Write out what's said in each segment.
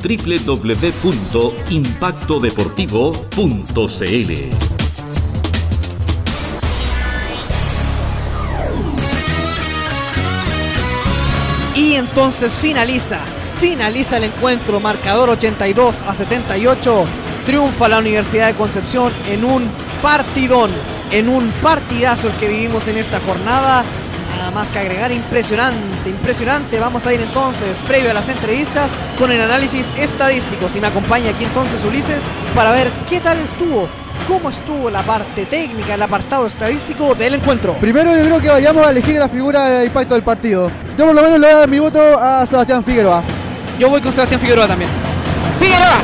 www.impactodeportivo.cl. Y entonces finaliza, finaliza el encuentro, marcador 82 a 78, triunfa la Universidad de Concepción en un partidón, en un partidazo el que vivimos en esta jornada. Nada más que agregar, impresionante, impresionante. Vamos a ir entonces, previo a las entrevistas, con el análisis estadístico. Si me acompaña aquí entonces Ulises, para ver qué tal estuvo cómo estuvo la parte técnica, el apartado estadístico del encuentro. Primero yo creo que vayamos a elegir la figura de impacto del partido. Yo por lo menos le voy a dar mi voto a Sebastián Figueroa. Yo voy con Sebastián Figueroa también. Figueroa.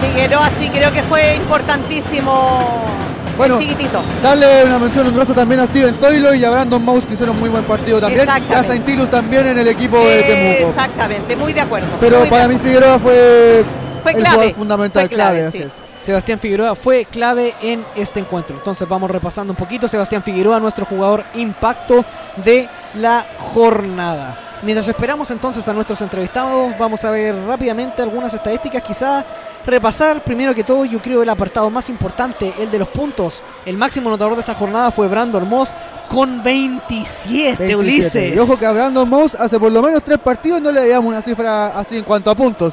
Figueroa sí creo que fue importantísimo. Bueno, chiquitito. Darle una mención honrosa también a Steven Toilo y a Brandon Mouse que hicieron muy buen partido también. Y a Saintilus también en el equipo de Temuco. Exactamente, muy de acuerdo. Pero para mí Figueroa fue, fue el jugador fundamental, fue clave, clave sí. Sebastián Figueroa fue clave en este encuentro. Entonces vamos repasando un poquito. Sebastián Figueroa, nuestro jugador impacto de la jornada. Mientras esperamos entonces a nuestros entrevistados, vamos a ver rápidamente algunas estadísticas, quizá repasar primero que todo, yo creo el apartado más importante, el de los puntos. El máximo anotador de esta jornada fue Brandon Moss con 27, 27. Ulises. Y ojo que a Brandon Mouse hace por lo menos tres partidos no le damos una cifra así en cuanto a puntos.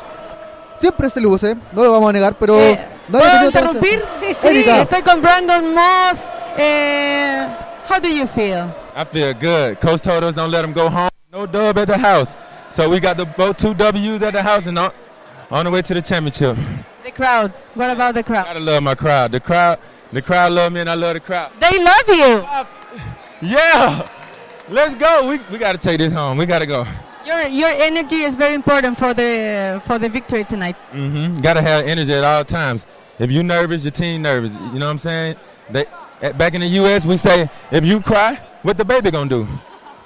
Siempre se luce, no lo vamos a negar, pero... Eh, no ¿Puedo interrumpir? Sí, sí. Erika. Estoy con Brandon Moss. Eh, how do you feel? I feel good. Coach told us don't let them go home. No dub at the house. So we got the both two W's at the house and on, on the way to the championship. The crowd. What about the crowd? Gotta love my crowd. The crowd, the crowd love me and I love the crowd. They love you. Yeah, let's go. We, we gotta take this home. We gotta go. Your your energy is very important for the for the victory tonight. Mm-hmm. Gotta have energy at all times. If you nervous, your team nervous. You know what I'm saying? They, at- back in the U.S., we say if you cry, what the baby gonna do?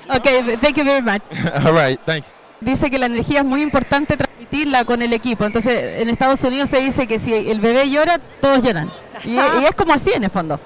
Okay, thank you very much. all right, thank you. Dice que la energía es muy importante transmitirla con el equipo. Entonces, en Estados Unidos se dice que si el bebé llora, todos lloran. Y, y es como así en el fondo.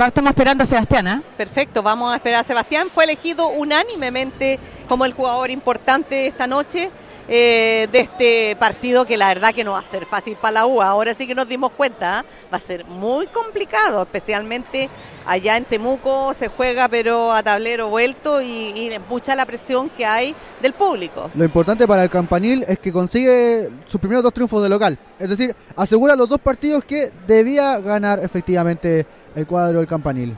Va- estamos esperando a Sebastián, ¿ah? Perfecto, vamos a esperar a Sebastián. Fue elegido unánimemente como el jugador importante esta noche eh, de este partido que la verdad que no va a ser fácil para la U. Ahora sí que nos dimos cuenta, ¿ah? va a ser muy complicado, especialmente allá en Temuco se juega pero a tablero vuelto y, y mucha la presión que hay del público. Lo importante para el campanil es que consigue sus primeros dos triunfos de local. Es decir, asegura los dos partidos que debía ganar efectivamente el cuadro del campanil.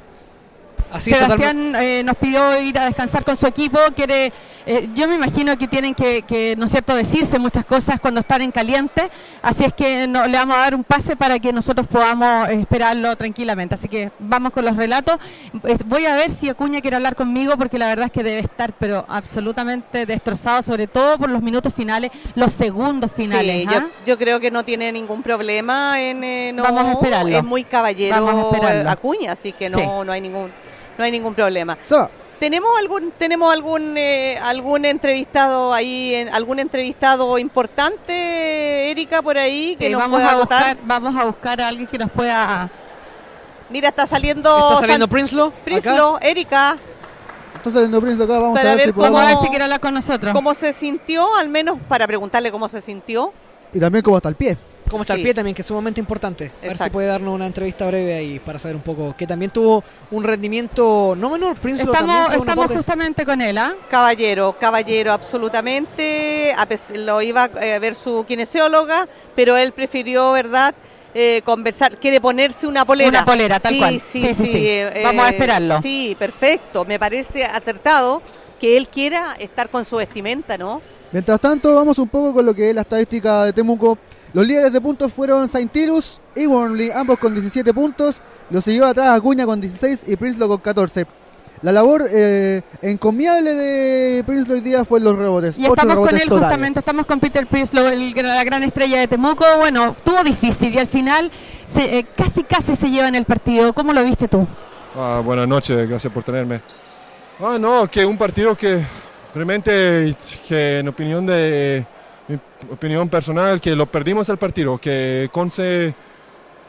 Así. Sebastián eh, nos pidió ir a descansar con su equipo. Quiere, eh, yo me imagino que tienen que, que, ¿no es cierto?, decirse muchas cosas cuando están en caliente. Así es que no, le vamos a dar un pase para que nosotros podamos eh, esperarlo tranquilamente. Así que vamos con los relatos. Eh, Voy a ver si Acuña quiere hablar conmigo porque la verdad es que debe estar, pero absolutamente destrozado, sobre todo por los minutos finales, los segundos finales. Sí, ¿ah? yo, yo creo que no tiene ningún problema en eh, no, Vamos a esperarlo. es muy caballero Vamos a esperarlo. eh, Acuña, así que no, Sí. no hay ningún no hay ningún problema. So, ¿Tenemos algún tenemos algún eh, algún entrevistado ahí en- algún entrevistado importante Erika por ahí que Sí, nos vamos, pueda a buscar, votar? vamos a buscar a alguien que nos pueda... Mira, está saliendo Está saliendo San- Prinslow. acá. Prinslow, Erika, está saliendo Prince acá, vamos Para a ver, ver si cómo- Vamos a ver podemos... si quiere hablar con nosotros. ¿cómo se sintió? Al menos para preguntarle cómo se sintió. Y también cómo está el pie. ¿Cómo está Sí. el pie también? Que es sumamente importante. A ver si puede darnos una entrevista breve ahí para saber un poco. Que también tuvo un rendimiento no menor. También Estamos, estamos justamente con él, ¿ah? Caballero, caballero, absolutamente. Lo iba eh, a ver su kinesióloga, pero él prefirió, ¿verdad? Eh, conversar, quiere ponerse una polera. Una polera, tal sí, cual. Sí, Sí, sí, sí. sí. eh, Vamos a eh, esperarlo. Sí, perfecto. Me parece acertado que él quiera estar con su vestimenta, ¿no? Mientras tanto, vamos un poco con lo que es la estadística de Temuco. Los líderes de puntos fueron Saintilus y Burnley, ambos con 17 puntos. Los siguió atrás Acuña con 16 y Prinslow con 14. La labor eh, encomiable de Prinslow hoy día fue en los rebotes. Y estamos con él totales. justamente, estamos con Peter Prieslow, el, la gran estrella de Temuco. Bueno, estuvo difícil y al final se- eh, casi casi se lleva en el partido. ¿Cómo lo viste tú? Ah, buenas noches, gracias por tenerme. Ah, no, que un partido que realmente, que en opinión de mi opinión personal, que lo perdimos el partido, que Conce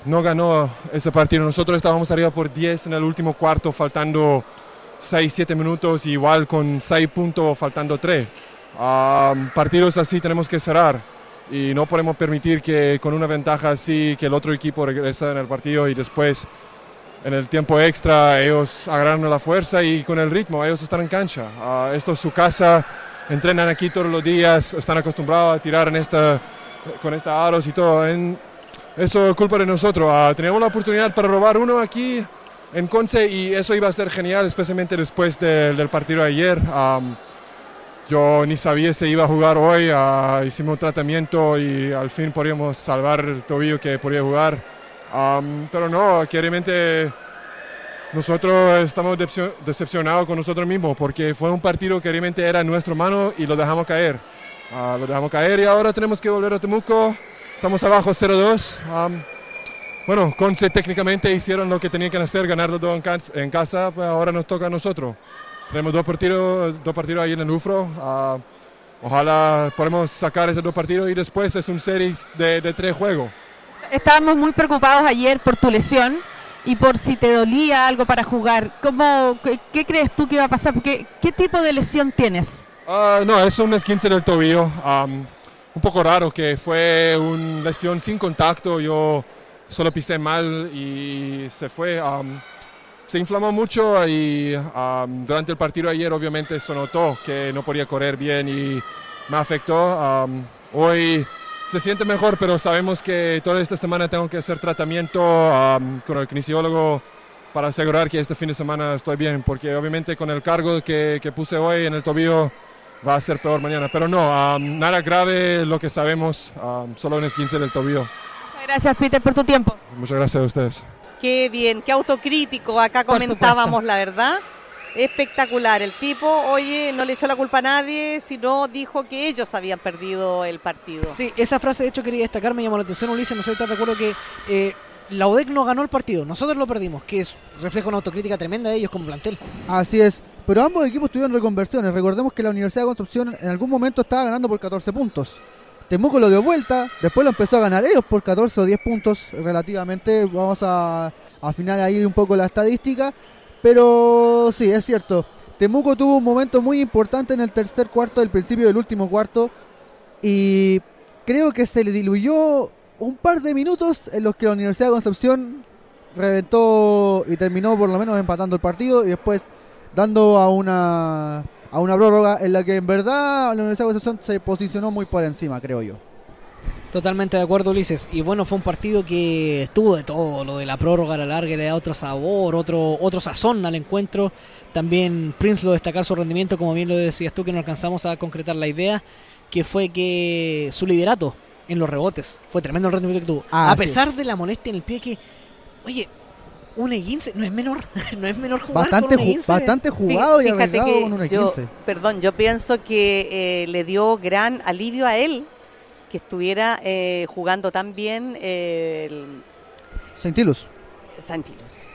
no ganó ese partido. Nosotros estábamos arriba por 10 en el último cuarto, faltando 6, 7 minutos, igual con 6 puntos, faltando 3. partidos así tenemos que cerrar. y no podemos permitir que con una ventaja así que el otro equipo regresa en el partido y después en el tiempo extra ellos agarran la fuerza y con el ritmo ellos están en cancha. Ah, esto es su casa, entrenan aquí todos los días, están acostumbrados a tirar en esta, con esta aros y todo. En, eso es culpa de nosotros. Ah, tenemos la oportunidad para robar uno aquí en Conce y eso iba a ser genial, especialmente después del, del partido de ayer. Am, yo ni sabía si iba a jugar hoy, ah, hicimos un tratamiento y al fin podíamos salvar el tobillo que podía jugar. Am, pero no, que realmente nosotros estamos decepcio- decepcionados con nosotros mismos porque fue un partido que realmente era en nuestra mano y lo dejamos caer. Ah, lo dejamos caer y ahora tenemos que volver a Temuco. Estamos abajo 0-2. Am, bueno, Conce técnicamente hicieron lo que tenían que hacer, ganar los dos en, cas- en casa, pues ahora nos toca a nosotros. Tenemos dos partidos, dos partidos ahí en el UFRO. ah, ojalá podamos sacar esos dos partidos y después es un series de, de tres juegos. Estábamos muy preocupados ayer por tu lesión y por si te dolía algo para jugar. ¿Cómo, qué, qué crees tú que va a pasar? Porque, ¿Qué tipo de lesión tienes? Ah, no, es un esguince del tobillo. am, un poco raro que fue una lesión sin contacto. Yo solo pisé mal y se fue. am, se inflamó mucho y am, durante el partido ayer obviamente se notó que no podía correr bien y me afectó. hoy se siente mejor, pero sabemos que toda esta semana tengo que hacer tratamiento am, con el kinesiólogo para asegurar que este fin de semana estoy bien, porque obviamente con el cargo que, que puse hoy en el tobillo va a ser peor mañana. Pero no, am, nada grave lo que sabemos, am, solo un esguince del tobillo. Muchas gracias, Peter, por tu tiempo. Muchas gracias a ustedes. Qué bien, qué autocrítico. Acá comentábamos la verdad. Espectacular. El tipo, oye, no le echó la culpa a nadie, sino dijo que ellos habían perdido el partido. Sí, esa frase de hecho quería destacar, me llamó la atención Ulises, no sé si estás de acuerdo que eh, la UDEC no ganó el partido, nosotros lo perdimos, que es, refleja una autocrítica tremenda de ellos como plantel. Así es. Pero ambos equipos tuvieron reconversiones. Recordemos que la Universidad de Concepción en algún momento estaba ganando por 14 puntos. Temuco lo dio vuelta, después lo empezó a ganar ellos por 14 o 10 puntos relativamente. Vamos a afinar ahí un poco la estadística. Pero sí, es cierto. Temuco tuvo un momento muy importante en el tercer cuarto, del principio del último cuarto. Y creo que se le diluyó un par de minutos en los que la Universidad de Concepción reventó y terminó por lo menos empatando el partido y después dando a una a una prórroga en la que en verdad la Universidad de Concepción se posicionó muy por encima, creo yo. Totalmente de acuerdo Ulises, y bueno, fue un partido que tuvo de todo, lo de la prórroga a la larga le da otro sabor, otro, otro sazón al encuentro. También Prince lo destacar su rendimiento, como bien lo decías tú, que no alcanzamos a concretar la idea, que fue que su liderato en los rebotes, fue tremendo el rendimiento que tuvo. Ah, a pesar es. de la molestia en el pie que, oye, un E15 no es menor, no es menor jugar Bastante, con un ju- E15. bastante jugado y Fíjate arriesgado que con un yo, E15. perdón, yo pienso que eh, le dio gran alivio a él que estuviera eh, jugando tan bien eh, el Sentilus. Santilus.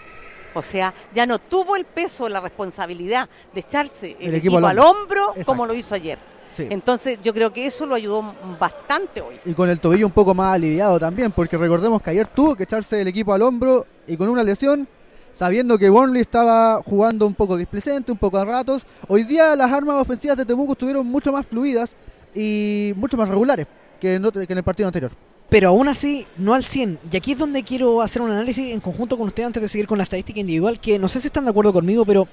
O sea, ya no tuvo el peso, la responsabilidad de echarse el, El equipo, equipo al hombro Exacto. como lo hizo ayer. Sí. Entonces, yo creo que eso lo ayudó bastante hoy. Y con el tobillo un poco más aliviado también, porque recordemos que ayer tuvo que echarse el equipo al hombro y con una lesión, sabiendo que Burnley estaba jugando un poco displicente, un poco a ratos. Hoy día las armas ofensivas de Temuco estuvieron mucho más fluidas y mucho más regulares que en, que en el partido anterior. Pero aún así, no al 100. Y aquí es donde quiero hacer un análisis en conjunto con usted antes de seguir con la estadística individual, que no sé si están de acuerdo conmigo, pero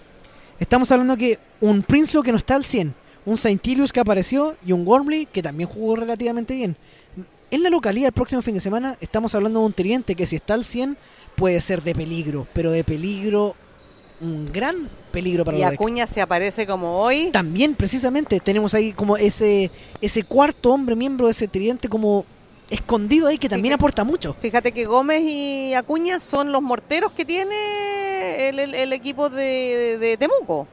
estamos hablando que un Princelow que no está al 100, un Saintilius que apareció y un Wormley que también jugó relativamente bien. En la localidad el próximo fin de semana estamos hablando de un Triente que si está al 100 puede ser de peligro, pero de peligro, un gran peligro para Y la. Acuña se aparece como hoy. También, precisamente, tenemos ahí como ese, ese cuarto hombre miembro de ese Triente como escondido ahí que también aporta mucho. Fíjate que Gómez y Acuña son los morteros que tiene el, el- el equipo de, de Temuco.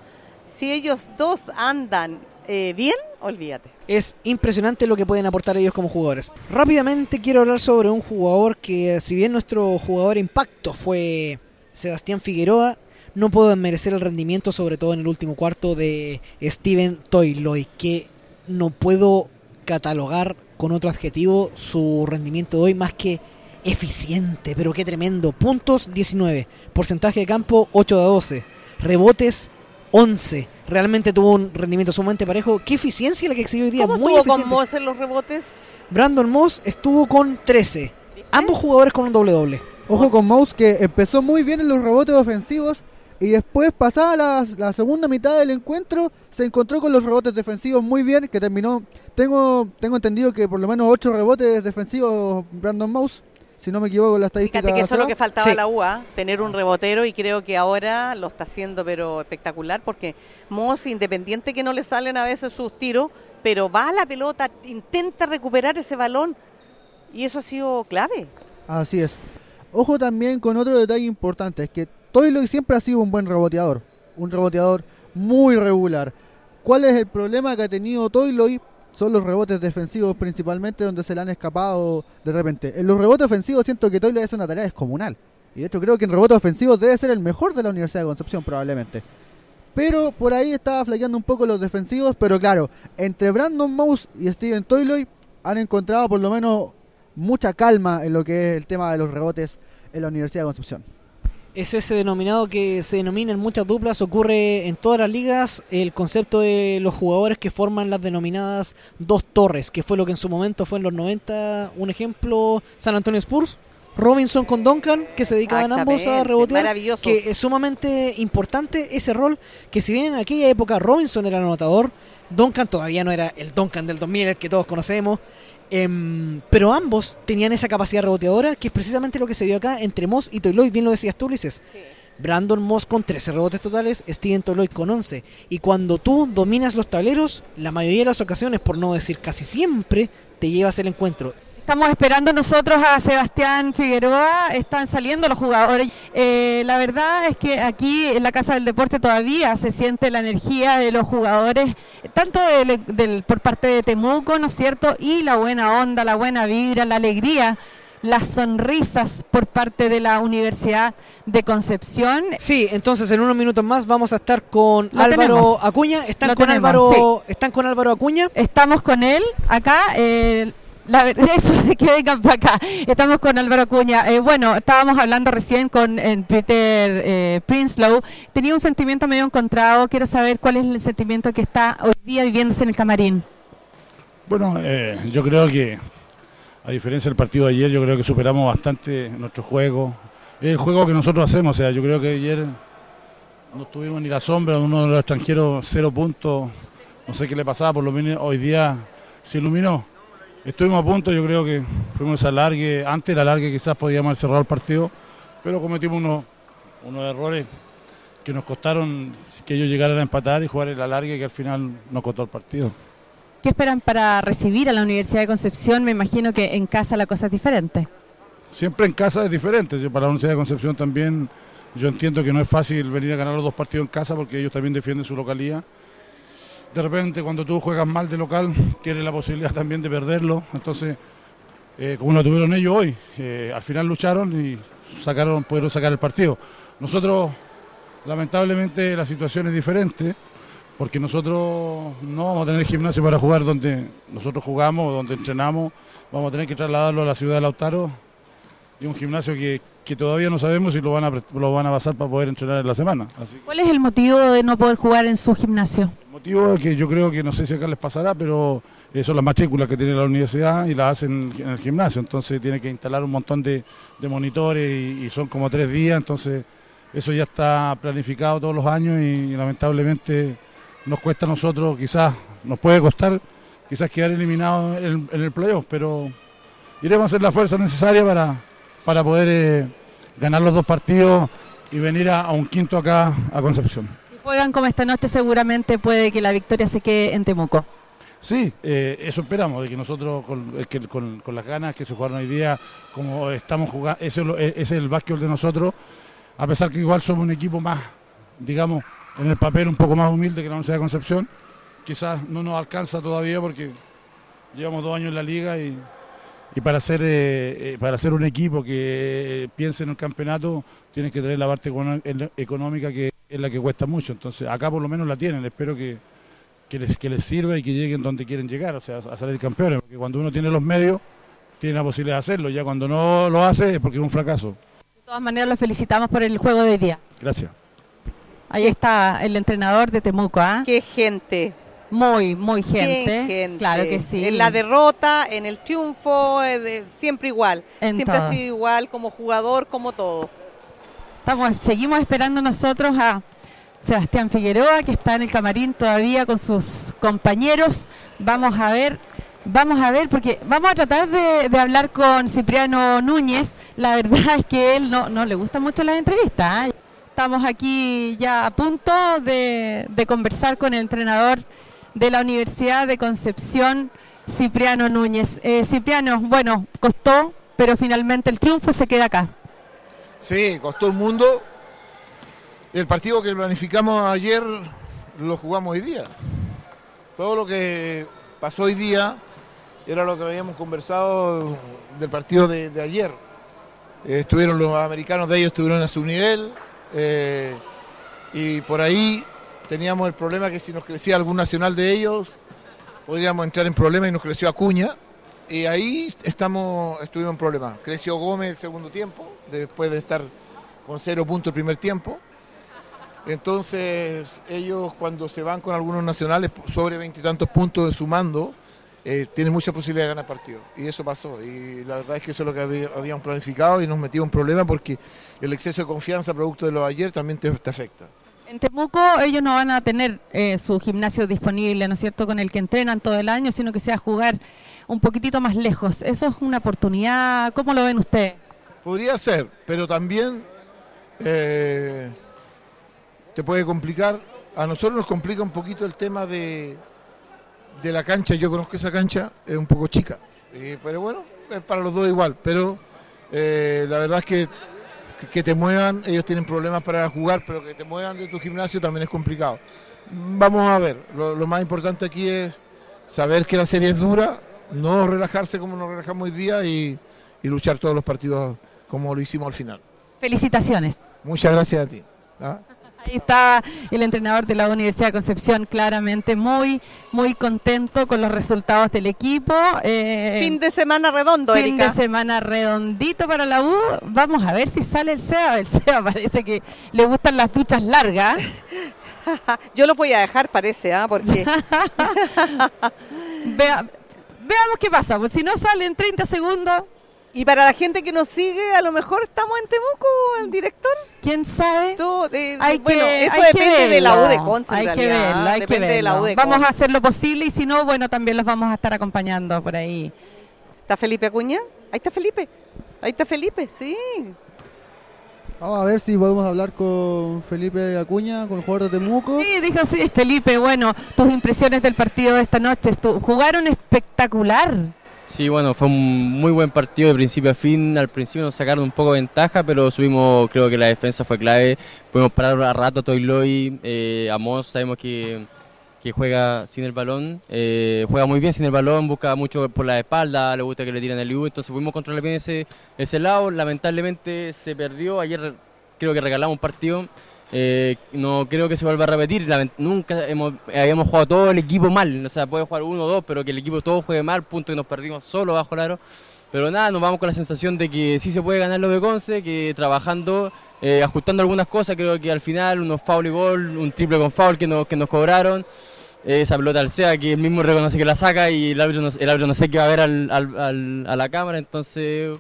Si ellos dos andan eh, bien, olvídate. Es impresionante lo que pueden aportar ellos como jugadores. Rápidamente quiero hablar sobre un jugador que, si bien nuestro jugador impacto fue Sebastián Figueroa, no puedo desmerecer el rendimiento, sobre todo en el último cuarto, de Steven Toyloy, que no puedo catalogar con otro adjetivo su rendimiento de hoy más que eficiente, pero qué tremendo. Puntos 19, porcentaje de campo 8 de 12, rebotes 11. Realmente tuvo un rendimiento sumamente parejo. Qué eficiencia la que exhibió hoy día. ¿Cómo Muy estuvo con eficiente. Moss en los rebotes? Brandon Moss estuvo con 13. Ambos jugadores con un doble doble. Ojo con Mouse que empezó muy bien en los rebotes ofensivos y después pasada la, la segunda mitad del encuentro se encontró con los rebotes defensivos muy bien que terminó tengo tengo entendido que por lo menos 8 rebotes defensivos Brandon Mouse si no me equivoco en la estadística Fíjate que eso es lo que faltaba Sí. a la UA, tener un rebotero y creo que ahora lo está haciendo pero espectacular porque Moss, independiente que no le salen a veces sus tiros, pero va a la pelota, intenta recuperar ese balón y eso ha sido clave. Así es. Ojo también con otro detalle importante, es que Toyloy siempre ha sido un buen reboteador, un reboteador muy regular. ¿Cuál es el problema que ha tenido Toyloy? Son los rebotes defensivos principalmente donde se le han escapado de repente. En los rebotes ofensivos siento que Toyloy es una tarea descomunal. Y de hecho creo que en rebotes ofensivos debe ser el mejor de la Universidad de Concepción probablemente. Pero por ahí estaba flaqueando un poco los defensivos, pero claro, entre Brandon Mouse y Steven Toyloy han encontrado por lo menos mucha calma en lo que es el tema de los rebotes en la Universidad de Concepción. Es ese denominado que se denomina en muchas duplas, ocurre en todas las ligas, el concepto de los jugadores que forman las denominadas dos torres, que fue lo que en su momento fue en los 90, un ejemplo, San Antonio Spurs, Robinson con Duncan, que se dedicaban ambos a rebotear, que es sumamente importante ese rol, que si bien en aquella época Robinson era el anotador, Duncan todavía no era el Duncan del 2000, el que todos conocemos, Em, pero ambos tenían esa capacidad reboteadora, que es precisamente lo que se dio acá entre Moss y Toyloy, bien lo decías tú, Ulises. Brandon Moss con 13 rebotes totales, Steven Toyloy con 11. Y cuando tú dominas los tableros, la mayoría de las ocasiones, por no decir casi siempre, te llevas el encuentro. Estamos esperando nosotros a Sebastián Figueroa, están saliendo los jugadores. Eh, la verdad es que aquí en la Casa del Deporte todavía se siente la energía de los jugadores, tanto del- del- por parte de Temuco, ¿no es cierto? Y la buena onda, la buena vibra, la alegría, las sonrisas por parte de la Universidad de Concepción. Sí, entonces en unos minutos más vamos a estar con Lo Álvaro tenemos. Acuña. Están Lo con tenemos, Álvaro, están con Álvaro Acuña. Estamos con él acá. eh, la verdad eso de que vengan para acá. Estamos con Álvaro Acuña. Eh, bueno, estábamos hablando recién con Peter eh, Prinslow. Tenía un sentimiento medio encontrado. Quiero saber cuál es el sentimiento que está hoy día viviéndose en el camarín. Bueno, eh, yo creo que, a diferencia del partido de ayer, yo creo que superamos bastante nuestro juego. Es el juego que nosotros hacemos, o sea, yo creo que ayer no tuvimos ni la sombra, uno de los extranjeros cero puntos, no sé qué le pasaba, por lo menos hoy día se iluminó. Estuvimos a punto, yo creo que fuimos a alargue, antes del alargue quizás podíamos haber cerrado el partido, pero cometimos unos, unos errores que nos costaron que ellos llegaran a empatar y jugar el alargue que al final nos costó el partido. ¿Qué esperan para recibir a la Universidad de Concepción? Me imagino que en casa la cosa es diferente. Siempre en casa es diferente. Yo para la Universidad de Concepción también, yo entiendo que no es fácil venir a ganar los dos partidos en casa porque ellos también defienden su localía. De repente cuando tú juegas mal de local, tienes la posibilidad también de perderlo. Entonces, eh, como lo tuvieron ellos hoy, eh, al final lucharon y sacaron, pudieron sacar el partido. Nosotros, lamentablemente, la situación es diferente porque nosotros no vamos a tener gimnasio para jugar donde nosotros jugamos, donde entrenamos. Vamos a tener que trasladarlo a la ciudad de Lautaro y un gimnasio que, que todavía no sabemos si lo van, a, lo van a pasar para poder entrenar en la semana. ¿Cuál es el motivo de no poder jugar en su gimnasio? Es que yo creo que no sé si acá les pasará, pero eh, son las matrículas que tiene la universidad y las hacen en el gimnasio. Entonces tiene que instalar un montón de, monitores y, son como tres días. Entonces eso ya está planificado todos los años y, lamentablemente nos cuesta a nosotros, quizás nos puede costar quizás quedar eliminados en, el playoff, pero iremos a hacer la fuerza necesaria para, para poder eh, ganar los dos partidos y venir a un quinto acá a Concepción. Juegan como esta noche, seguramente puede que la victoria se quede en Temuco. Sí, eh, eso esperamos, de que nosotros con, es que con- con las ganas que se jugaron hoy día, como estamos jugando, ese, ese es el básquetbol de nosotros, a pesar que igual somos un equipo más, digamos, en el papel un poco más humilde que la Universidad de Concepción, quizás no nos alcanza todavía porque llevamos dos años en la liga y, y para ser eh, eh, para ser un equipo que eh, piense en el campeonato tienes que tener la parte económica que es la que cuesta mucho. Entonces acá por lo menos la tienen, espero que, que les, que les sirva y que lleguen donde quieren llegar, o sea, a salir campeones, porque cuando uno tiene los medios tiene la posibilidad de hacerlo, ya cuando no lo hace es porque es un fracaso. De todas maneras, los felicitamos por el juego de hoy día. Gracias. Ahí está el entrenador de Temuco, ¿ah? Qué gente. Muy, muy qué gente. gente. Claro que sí. En la derrota, en el triunfo, eh, de- siempre igual. En siempre ha todas. sido igual como jugador, como todo. Estamos, seguimos esperando nosotros a Sebastián Figueroa, que está en el camarín todavía con sus compañeros. Vamos a ver, vamos a ver, porque vamos a tratar de, hablar con Cipriano Núñez. La verdad es que él no, no le gustan mucho las entrevistas. ¿ah? Estamos aquí ya a punto de, de conversar con el entrenador de la Universidad de Concepción, Cipriano Núñez. Eh, Cipriano, bueno, costó, pero finalmente el triunfo se queda acá. Sí, costó un mundo. El partido que planificamos ayer lo jugamos hoy día. Todo lo que pasó hoy día era lo que habíamos conversado del partido de, ayer. Eh, estuvieron los americanos de ellos, estuvieron a su nivel. eh, y por ahí teníamos el problema que si nos crecía algún nacional de ellos, podríamos entrar en problemas y nos creció Acuña. Y ahí estamos, estuvimos en problemas. Creció Gómez el segundo tiempo, después de estar con cero puntos el primer tiempo. Entonces, ellos cuando se van con algunos nacionales sobre veintitantos puntos sumando, eh, tienen mucha posibilidad de ganar partido. Y eso pasó. Y la verdad es que eso es lo que había- habíamos planificado y nos metimos en problemas porque el exceso de confianza producto de lo de ayer también te, te afecta. En Temuco ellos no van a tener eh, su gimnasio disponible, ¿no es cierto?, con el que entrenan todo el año, sino que sea jugar un poquitito más lejos. Eso es una oportunidad. ¿Cómo lo ven ustedes? Podría ser, pero también eh, te puede complicar. A nosotros nos complica un poquito el tema de, de la cancha. Yo conozco esa cancha, es un poco chica. Pero bueno, es para los dos igual. Pero eh, la verdad es que, que, te muevan, ellos tienen problemas para jugar, pero que te muevan de tu gimnasio también es complicado. Vamos a ver, lo, más importante aquí es saber que la serie es dura, no relajarse como nos relajamos hoy día y luchar todos los partidos como lo hicimos al final. Felicitaciones. Muchas gracias a ti. ¿ah? Ahí está el entrenador de la Universidad de Concepción, claramente muy, muy contento con los resultados del equipo. Eh, Fin de semana redondo, fin Erika. de semana redondito para la U. Vamos a ver si sale el SEA. El SEA parece que le gustan las duchas largas. Yo lo voy a dejar, parece, ¿ah? Porque Vea- veamos qué pasa. Pues si no sale en 30 segundos, Y para la gente que nos sigue, a lo mejor estamos en Temuco, el director. ¿quién sabe? Tú, eh, Hay bueno, que- eso hay que depende de la U de verlo. Conce. en Hay que verlo, hay que de la U verlo. de Vamos a hacer lo posible y si no, bueno, también los vamos a estar acompañando por ahí. ¿Está Felipe Acuña? Ahí está Felipe. Ahí está Felipe, sí. Vamos a ver si podemos hablar con Felipe Acuña, con el jugador de Temuco. Sí, dijo sí, Felipe, bueno, tus impresiones del partido de esta noche. Jugaron espectacular. Sí, bueno, fue un muy buen partido de principio a fin. Al principio nos sacaron un poco de ventaja, pero subimos, creo que la defensa fue clave. Pudimos parar a rato a Toyloy, eh, Amos, sabemos que, que juega sin el balón, eh, juega muy bien sin el balón, busca mucho por la espalda, le gusta que le tiren el IU, entonces pudimos controlar bien ese, ese lado. Lamentablemente se perdió, ayer creo que regalamos un partido. Eh, no creo que se vuelva a repetir. nunca habíamos jugado todo el equipo mal. O sea, puede jugar uno o dos, pero que el equipo todo juegue mal, punto que nos perdimos solo bajo el aro. Pero nada, nos vamos con la sensación de que sí se puede ganar lo de Conce, que trabajando, eh, ajustando algunas cosas, creo que al final unos foul y gol, un triple con foul que nos, que nos cobraron. eh, esa pelota al SEA que él mismo reconoce que la saca y el árbitro no, el árbitro no sé qué va a ver al- a la cámara. Entonces,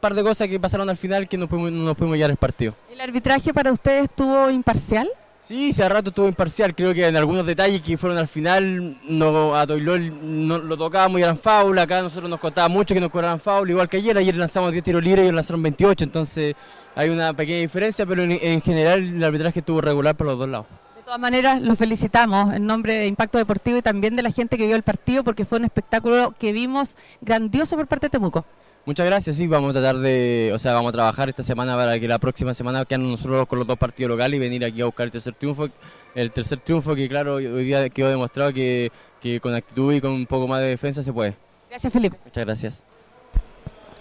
par de cosas que pasaron al final que no pudimos, no nos pudimos llevar el partido. ¿El arbitraje para ustedes estuvo imparcial? Sí, a rato estuvo imparcial. Creo que en algunos detalles que fueron al final, no, a Toilol no lo tocábamos y eran foul. Acá nosotros nos costaba mucho que nos cobraran foul, igual que ayer. Ayer lanzamos 10 tiros libres y ellos lanzaron 28. Entonces hay una pequeña diferencia, pero en, en general el arbitraje estuvo regular por los dos lados. De todas maneras, los felicitamos en nombre de Impacto Deportivo y también de la gente que vio el partido porque fue un espectáculo que vimos grandioso por parte de Temuco. Muchas gracias, sí, vamos a tratar de, o sea, vamos a trabajar esta semana para que la próxima semana quedemos nosotros con los dos partidos locales y venir aquí a buscar el tercer triunfo, el tercer triunfo que claro, hoy día quedó demostrado que, que con actitud y con un poco más de defensa se puede. Gracias, Felipe. Muchas gracias.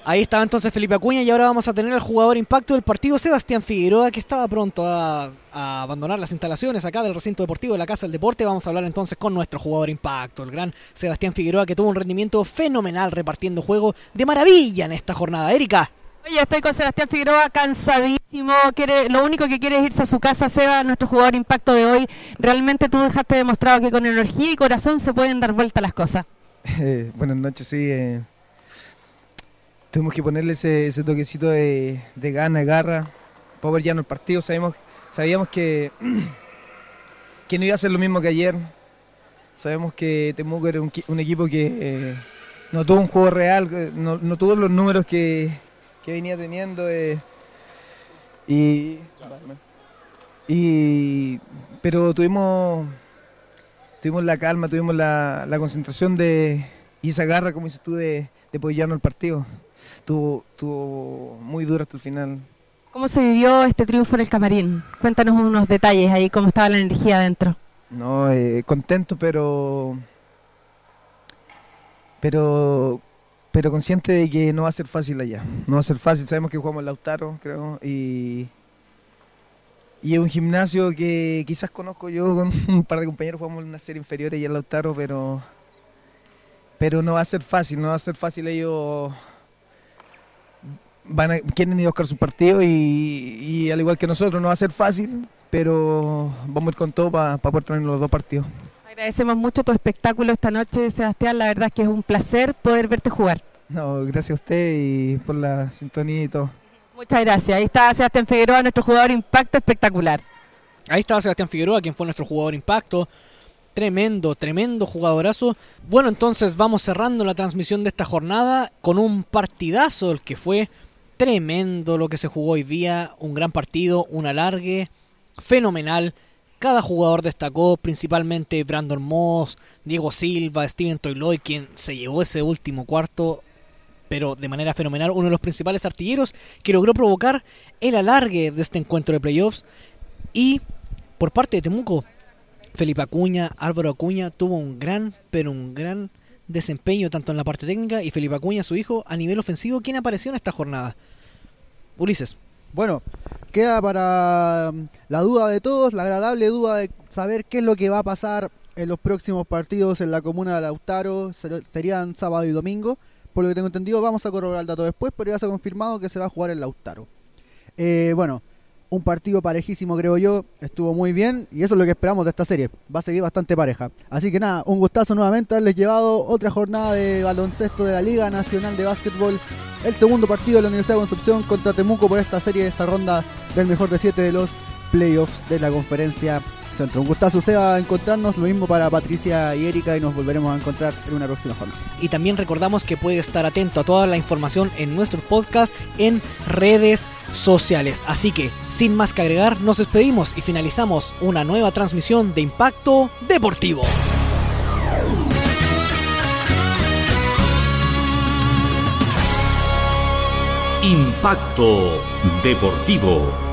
Ahí estaba entonces Felipe Acuña y ahora vamos a tener al jugador impacto del partido, Sebastián Figueroa, que estaba pronto a, a abandonar las instalaciones acá del recinto deportivo de la Casa del Deporte. Vamos a hablar entonces con nuestro jugador impacto, el gran Sebastián Figueroa, que tuvo un rendimiento fenomenal repartiendo juego de maravilla en esta jornada. Erika. Oye, estoy con Sebastián Figueroa, cansadísimo. Quiere, lo único que quiere es irse a su casa. Seba, nuestro jugador impacto de hoy. Realmente tú dejaste demostrado que con energía y corazón se pueden dar vuelta las cosas. Eh, buenas noches, sí. eh, tuvimos que ponerle ese, toquecito de, de gana, de garra, para ver ya en el partido. Sabíamos, sabíamos que, que no iba a ser lo mismo que ayer. Sabemos que Temuco era un, un equipo que eh, no tuvo un juego real, que no, tuvo los números que, que venía teniendo. eh, y, y, pero tuvimos tuvimos la calma, tuvimos la, concentración de, y esa garra, como dices tú, de, de poder llevarnos el partido. Estuvo, estuvo muy duro hasta el final. ¿Cómo se vivió este triunfo en el camarín? Cuéntanos unos detalles ahí, cómo estaba la energía adentro. No, eh, contento, pero, pero, pero consciente de que no va a ser fácil allá. No va a ser fácil. Sabemos que jugamos en Lautaro, creo, y, y es un gimnasio que quizás conozco yo con un par de compañeros. Jugamos en una serie inferior y en Lautaro, pero, pero no va a ser fácil. No va a ser fácil ellos. Van a, quieren ir a buscar su partido y, y al igual que nosotros no va a ser fácil, pero vamos a ir con todo para poder tener los dos partidos. Agradecemos mucho tu espectáculo esta noche, Sebastián. La verdad es que es un placer poder verte jugar. No, gracias a usted y por la sintonía y todo. Muchas gracias. Ahí está Sebastián Figueroa, nuestro jugador impacto espectacular. Ahí estaba Sebastián Figueroa, quien fue nuestro jugador impacto. Tremendo, tremendo jugadorazo. Bueno, entonces vamos cerrando la transmisión de esta jornada con un partidazo, el que fue tremendo lo que se jugó hoy día. Un gran partido, un alargue, fenomenal. Cada jugador destacó, principalmente Brandon Moss, Diego Silva, Steven Toyloy, quien se llevó ese último cuarto, pero de manera fenomenal, uno de los principales artilleros que logró provocar el alargue de este encuentro de playoffs. Y por parte de Temuco, Felipe Acuña, Álvaro Acuña tuvo un gran, pero un gran desempeño tanto en la parte técnica y Felipe Acuña, su hijo, a nivel ofensivo, quien apareció en esta jornada. Ulises. Bueno, queda para mm, la duda de todos, la agradable duda de saber qué es lo que va a pasar en los próximos partidos en la comuna de Lautaro. Ser- Serían sábado y domingo. Por lo que tengo entendido, vamos a corroborar el dato después, pero ya se ha confirmado que se va a jugar en Lautaro. Eh, bueno, un partido parejísimo creo yo, estuvo muy bien y eso es lo que esperamos de esta serie, va a seguir bastante pareja. Así que nada, un gustazo nuevamente haberles llevado otra jornada de baloncesto de la Liga Nacional de Básquetbol, el segundo partido de la Universidad de Concepción contra Temuco por esta serie, esta ronda del mejor de siete de los playoffs de la conferencia centro. Un gustazo Seba encontrarnos, lo mismo para Patricia y Erika y nos volveremos a encontrar en una próxima jornada. Y también recordamos que puede estar atento a toda la información en nuestro podcast en redes sociales. Así que, sin más que agregar, nos despedimos y finalizamos una nueva transmisión de Impacto Deportivo. Impacto Deportivo.